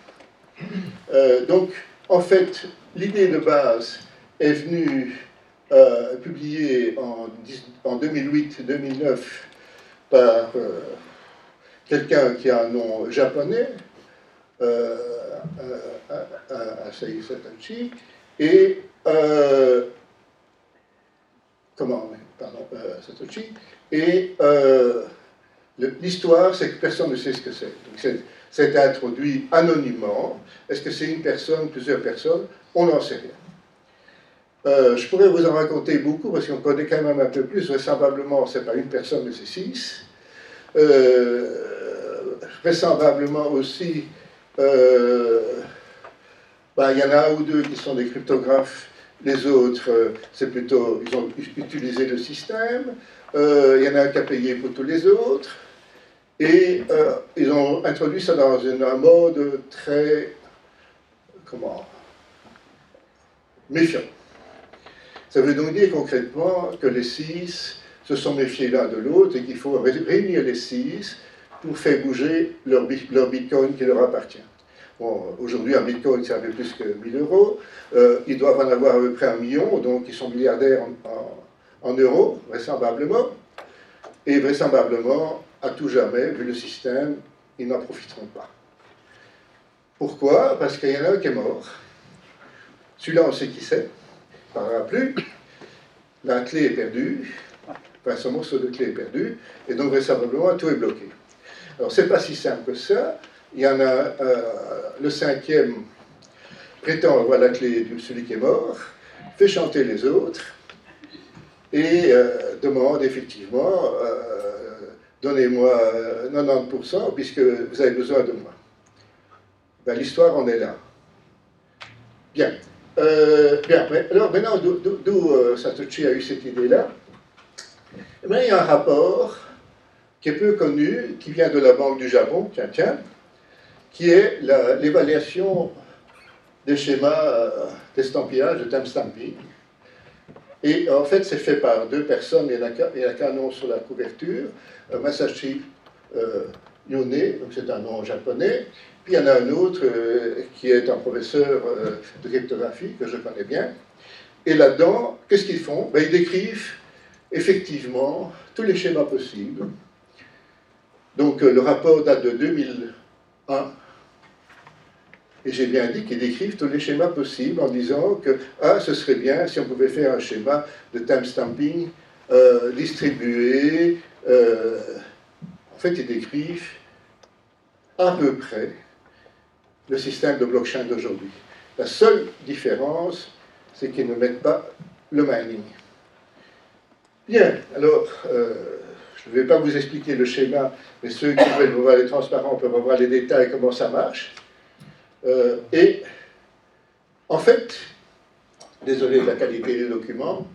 Euh, donc, en fait, l'idée de base est venue euh, publiée en, en 2008-2009 par quelqu'un qui a un nom japonais, à, Saïd Satoshi, et euh, comment, pardon, euh, Satoshi, et euh, l'histoire, c'est que personne ne sait ce que c'est. Donc c'est introduit anonymement. Est-ce que c'est une personne, plusieurs personnes? On n'en sait rien. je pourrais vous en raconter beaucoup parce qu'on connaît quand même un peu plus. Vraisemblablement, c'est pas une personne, mais c'est six. Vraisemblablement aussi, euh, bah, il y en a un ou deux qui sont des cryptographes, les autres, euh, c'est plutôt, ils ont utilisé le système, euh, il y en a un qui a payé pour tous les autres, et ils ont introduit ça dans un mode très, comment, méfiant. Ça veut donc dire concrètement que les six se sont méfiés l'un de l'autre et qu'il faut réunir les six pour faire bouger leur, bitcoin qui leur appartient. Bon, aujourd'hui, un bitcoin, c'est un peu plus que 1000 euros. Euh, ils doivent en avoir à peu près un million, donc ils sont milliardaires en, euros, vraisemblablement. Et vraisemblablement, à tout jamais, vu le système, ils n'en profiteront pas. Pourquoi? Parce qu'il y en a un qui est mort. Celui-là, on sait qui c'est. Il ne parlera plus. La clé est perdue. Enfin, son morceau de clé est perdu. Et donc, vraisemblablement, tout est bloqué. Alors, c'est pas si simple que ça. Il y en a euh, le cinquième prétend avoir la clé de celui qui est mort, fait chanter les autres et euh, demande effectivement euh, donnez-moi 90% puisque vous avez besoin de moi. Ben, L'histoire en est là. Bien. bien. Alors maintenant, d'où Satoshi a eu cette idée-là? Eh Il y a un rapport qui est peu connu, qui vient de la Banque du Japon, tiens, tiens, qui est l'évaluation des schémas euh, d'estampillage, de timestamping. Et en fait, c'est fait par deux personnes, il y a qu'un nom sur la couverture, euh, Masashi euh, Yone, donc c'est un nom japonais, puis il y en a un autre qui est un professeur de cryptographie que je connais bien. Et là-dedans, qu'est-ce qu'ils font? Ben, Ils décrivent effectivement tous les schémas possibles donc euh, le rapport date de 2001. Et j'ai bien dit qu'ils décrivent tous les schémas possibles en disant que ah, ce serait bien si on pouvait faire un schéma de timestamping euh, distribué. Euh, en fait, ils décrivent à peu près le système de blockchain d'aujourd'hui. La seule différence, c'est qu'ils ne mettent pas le mining. Bien, alors, je ne vais pas vous expliquer le schéma, mais ceux qui veulent voir les transparents peuvent voir les détails, comment ça marche. Euh, et en fait, désolé de la qualité des documents,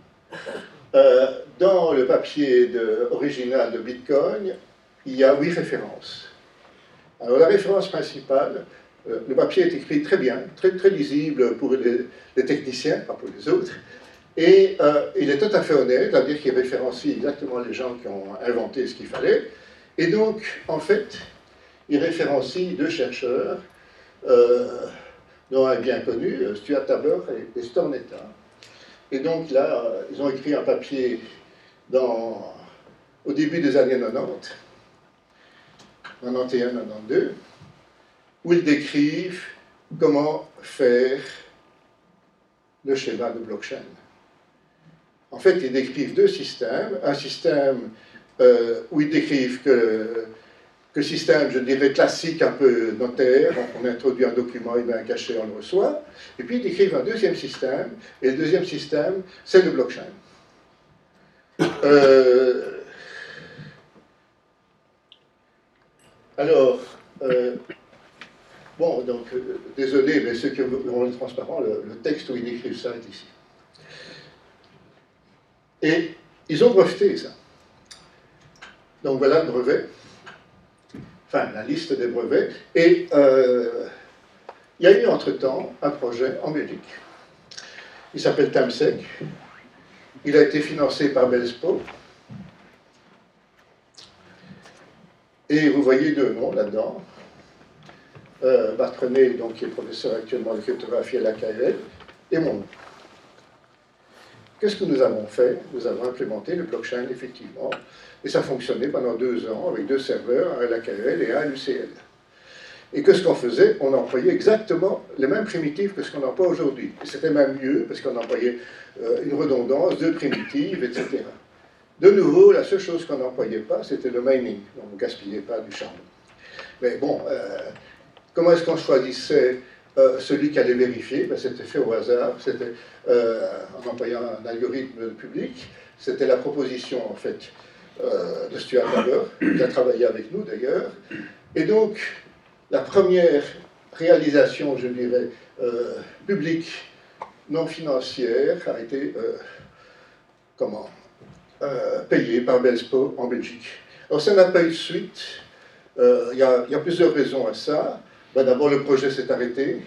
euh, dans le papier original de Bitcoin, il y a huit références. Alors la référence principale, euh, le papier est écrit très bien, très, très lisible pour les techniciens, pas pour les autres. Et euh, il est tout à fait honnête, c'est-à-dire qu'il référencie exactement les gens qui ont inventé ce qu'il fallait. Et donc, en fait, il référencie deux chercheurs, euh, dont un bien connu, Stuart Tabler et, Stornetta. Et donc là, ils ont écrit un papier dans, au début des années 90, 91, 92, où ils décrivent comment faire le schéma de blockchain. En fait, ils décrivent deux systèmes. Un système euh, où ils décrivent que, que système, je dirais, classique, un peu notaire, on introduit un document, il met un cachet, on le reçoit. Et puis ils décrivent un deuxième système, et le deuxième système, c'est le blockchain. Euh, alors, euh, bon, donc, désolé, mais ceux qui ont le transparent, le texte où ils décrivent ça est ici. Et ils ont breveté ça. Donc voilà le brevet, enfin la liste des brevets. Et euh, il y a eu entre-temps un projet en Belgique. Il s'appelle Tamsec. Il a été financé par Belspo. Et vous voyez deux noms là-dedans. Euh, donc, qui est professeur actuellement de cryptographie à la KL, et mon nom. Qu'est-ce que nous avons fait? Nous avons implémenté le blockchain, effectivement, et ça fonctionnait pendant deux ans avec deux serveurs, un l'AKL et un à l'UCL. Et qu'est-ce qu'on faisait? On employait exactement les mêmes primitives que ce qu'on emploie aujourd'hui. Et c'était même mieux, parce qu'on employait euh, une redondance, deux primitives, etc. De nouveau, la seule chose qu'on n'employait pas, c'était le mining. On ne gaspillait pas du charbon. Mais bon, euh, comment est-ce qu'on choisissait euh, celui qui allait vérifier, ben, c'était fait au hasard, c'était euh, en employant un algorithme public. C'était la proposition, en fait, euh, de Stuart Haber, qui a travaillé avec nous d'ailleurs. Et donc, la première réalisation, je dirais, publique, non financière, a été, comment, payée par Belspo en Belgique. Alors, ça n'a pas eu de suite. Il y, y, a plusieurs raisons à ça. Ben, d'abord, le projet s'est arrêté.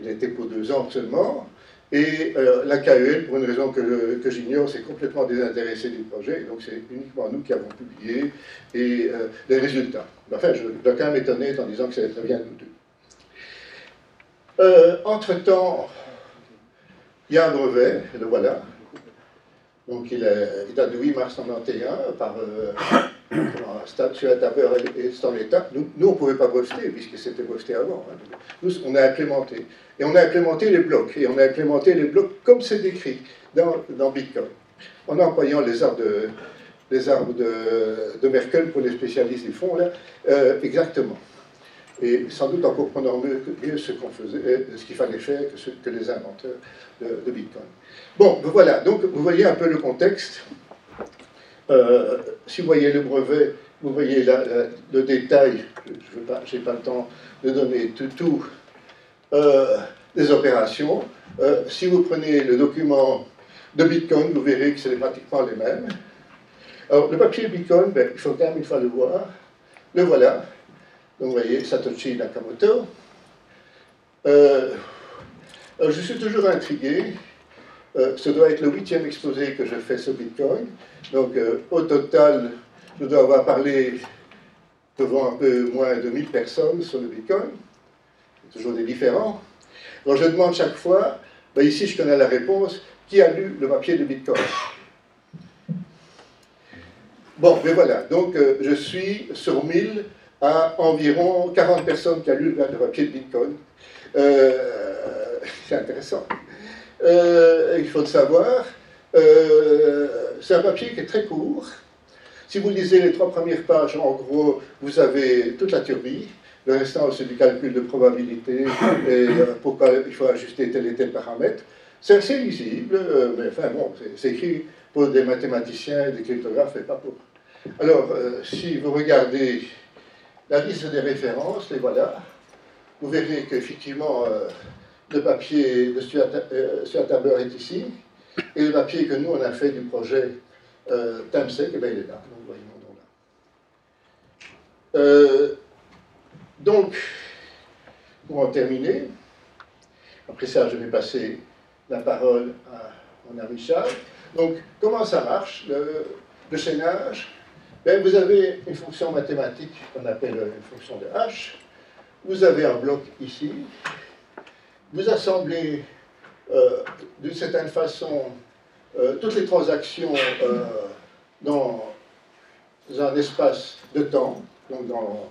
Il a été pour deux ans seulement. Et euh, la KEL, pour une raison que, j'ignore, s'est complètement désintéressée du projet. Donc c'est uniquement nous qui avons publié euh, les résultats. Enfin, je dois quand même étonner en disant que c'est très bien nous deux. Euh, entre-temps, il y a un brevet, le voilà. Donc il, date du 8 mars 1991 par statut à Taber et Stanley Nous, nous, on ne pouvait pas breveter puisque c'était breveté avant. Nous, on a implémenté. Et on a implémenté les blocs. Et on a implémenté les blocs comme c'est décrit dans, Bitcoin. En employant les arbres de, les arbres de, Merkel pour les spécialistes du fonds, là, euh, exactement. Et sans doute en comprenant mieux, ce qu'on faisait, euh, ce qu'il fallait faire que, les inventeurs de, Bitcoin. Bon, voilà, donc vous voyez un peu le contexte. Euh, si vous voyez le brevet, vous voyez le détail, je n'ai pas, pas, le temps de donner tout, tout euh, des opérations. Euh, si vous prenez le document de Bitcoin, vous verrez que c'est pratiquement les mêmes. Alors, le papier Bitcoin, ben, il faut quand même une le voir. Le voilà. Donc, vous voyez, Satoshi Nakamoto. Euh, je suis toujours intrigué. Euh, ce doit être le huitième exposé que je fais sur Bitcoin. Donc, euh, au total, je dois avoir parlé devant un peu moins de 1000 personnes sur le Bitcoin toujours des différents. Alors je demande chaque fois, ben ici je connais la réponse, qui a lu le papier de Bitcoin? Bon, mais voilà, donc euh, je suis sur 1000 à environ 40 personnes qui ont lu le papier de Bitcoin. C'est intéressant. Euh, il faut le savoir. Euh, c'est un papier qui est très court. Si vous lisez les trois premières pages, en gros, vous avez toute la théorie. Le restant, c'est du calcul de probabilité et euh, pourquoi il faut ajuster tel et tel paramètre. C'est assez lisible, mais enfin bon, c'est écrit pour des mathématiciens, des cryptographes et pas pour. Alors, si vous regardez la liste des références, les voilà, vous verrez qu'effectivement, le papier de Stuart, euh, Stuart Tabler est ici, et le papier que nous, on a fait du projet euh, Timesec, eh bien, il est là. Donc, voyons. Euh, donc, pour en terminer, après ça, je vais passer la parole à mon ami Charles. Donc, comment ça marche, le, le chaînage ben, Vous avez une fonction mathématique qu'on appelle une fonction de h. Vous avez un bloc ici. Vous assemblez euh, d'une certaine façon euh, toutes les transactions euh, dans un espace de temps, donc dans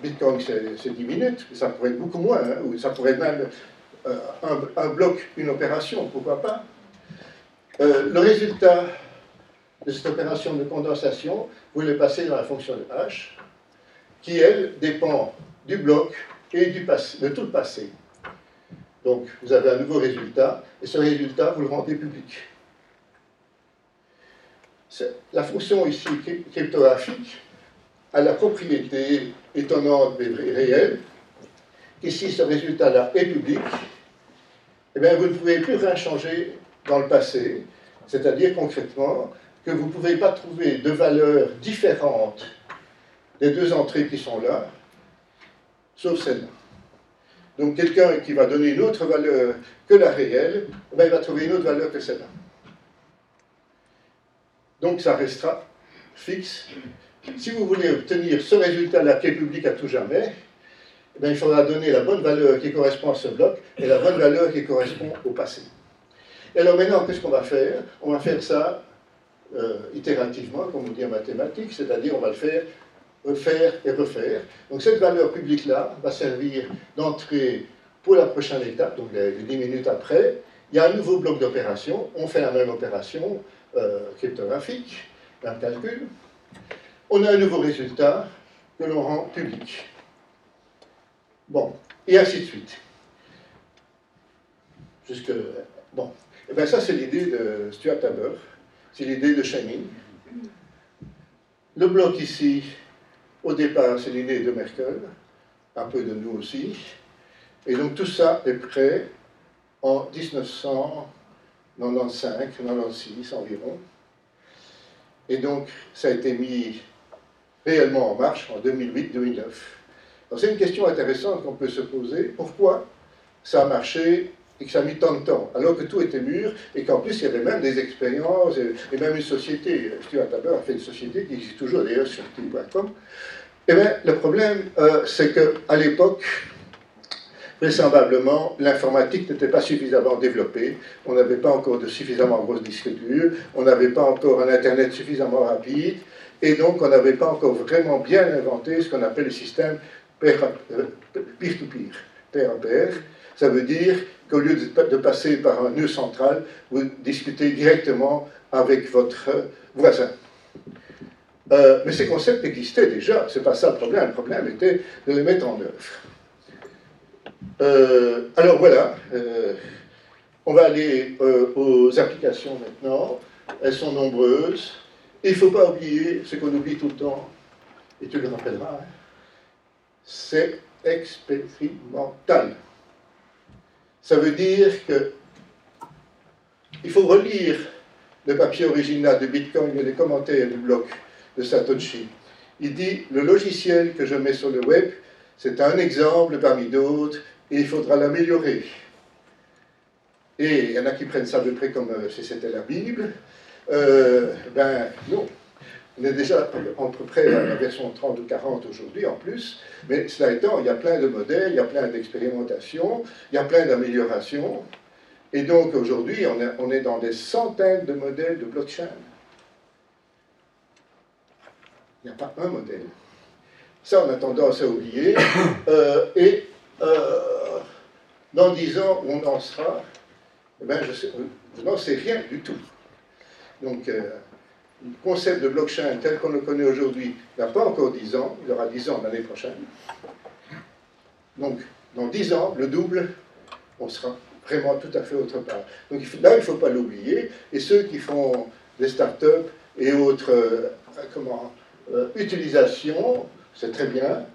Bitcoin, c'est 10 minutes, ça pourrait être beaucoup moins, hein, ou ça pourrait même un, un, bloc, une opération, pourquoi pas. Le résultat de cette opération de condensation, vous le passez dans la fonction de h, qui, elle, dépend du bloc et du passé, de tout le passé. Donc, vous avez un nouveau résultat, et ce résultat, vous le rendez public. La fonction ici cryptographique a la propriété étonnante mais réelle qu'ici ce résultat-là est public, eh bien vous ne pouvez plus rien changer dans le passé, c'est-à-dire concrètement que vous ne pouvez pas trouver de valeurs différentes des deux entrées qui sont là, sauf celle-là. Donc quelqu'un qui va donner une autre valeur que la réelle, eh bien, il va trouver une autre valeur que celle-là. Donc ça restera fixe si vous voulez obtenir ce résultat-là qui est public à tout jamais, eh il faudra donner la bonne valeur qui correspond à ce bloc et la bonne valeur qui correspond au passé. Et alors maintenant, qu'est-ce qu'on va faire? On va faire ça euh, itérativement, comme on dit en mathématiques, c'est-à-dire on va le faire, refaire et refaire. Donc cette valeur publique-là va servir d'entrée pour la prochaine étape, donc les, les 10 minutes après. Il y a un nouveau bloc d'opération, on fait la même opération euh, cryptographique, un calcul on a un nouveau résultat que l'on rend public. Bon, et ainsi de suite. Jusque. Bon. Et eh bien ça, c'est l'idée de Stuart Taber, c'est l'idée de Shining. Le bloc ici, au départ, c'est l'idée de Merkel, un peu de nous aussi. Et donc tout ça est prêt en 1995, 96 environ. Et donc ça a été mis réellement en marche en 2008-2009. C'est une question intéressante qu'on peut se poser. Pourquoi ça a marché et que ça a mis tant de temps, alors que tout était mûr et qu'en plus il y avait même des expériences et, même une société. Stuart Haber a fait une société qui existe toujours d'ailleurs sur team.com. Eh bien, le problème, euh, c'est qu'à l'époque, vraisemblablement, l'informatique n'était pas suffisamment développée, on n'avait pas encore de suffisamment grosses disques durs, on n'avait pas encore un Internet suffisamment rapide, et donc on n'avait pas encore vraiment bien inventé ce qu'on appelle le système peer-to-peer, pair à pair. Ça veut dire qu'au lieu de passer par un nœud central, vous discutez directement avec votre voisin. Euh, mais ces concepts existaient déjà, c'est pas ça le problème, le problème était de les mettre en œuvre. Euh, alors voilà, euh, on va aller aux applications maintenant, elles sont nombreuses, il ne faut pas oublier ce qu'on oublie tout le temps, et tu le rappelleras, hein, c'est expérimental. Ça veut dire que il faut relire le papier original de Bitcoin et les commentaires du blog de Satoshi. Il dit le logiciel que je mets sur le web, c'est un exemple parmi d'autres et il faudra l'améliorer. Et il y en a qui prennent ça de près comme euh, si c'était la Bible. Euh, ben non, on est déjà entre près à la version 30 ou 40 aujourd'hui en plus, mais cela étant, il y a plein de modèles, il y a plein d'expérimentations, il y a plein d'améliorations. Et donc aujourd'hui, on, est dans des centaines de modèles de blockchain. Il n'y a pas un modèle. Ça, on a tendance à oublier. Euh, et euh, dans dix ans, on en sera, eh ben, je, n'en sais rien du tout. Donc, euh, le concept de blockchain tel qu'on le connaît aujourd'hui n'a pas encore 10 ans, il aura 10 ans l'année prochaine. Donc, dans 10 ans, le double, on sera vraiment tout à fait autre part. Donc là, il ne faut pas l'oublier. Et ceux qui font des startups et autres euh, euh, utilisations, c'est très bien,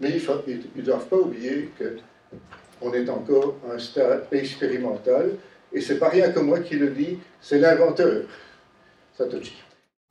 mais ils ne doivent pas oublier qu'on est encore à un stade expérimental. Et c'est pas rien que moi qui le dis, c'est l'inventeur, Satoshi.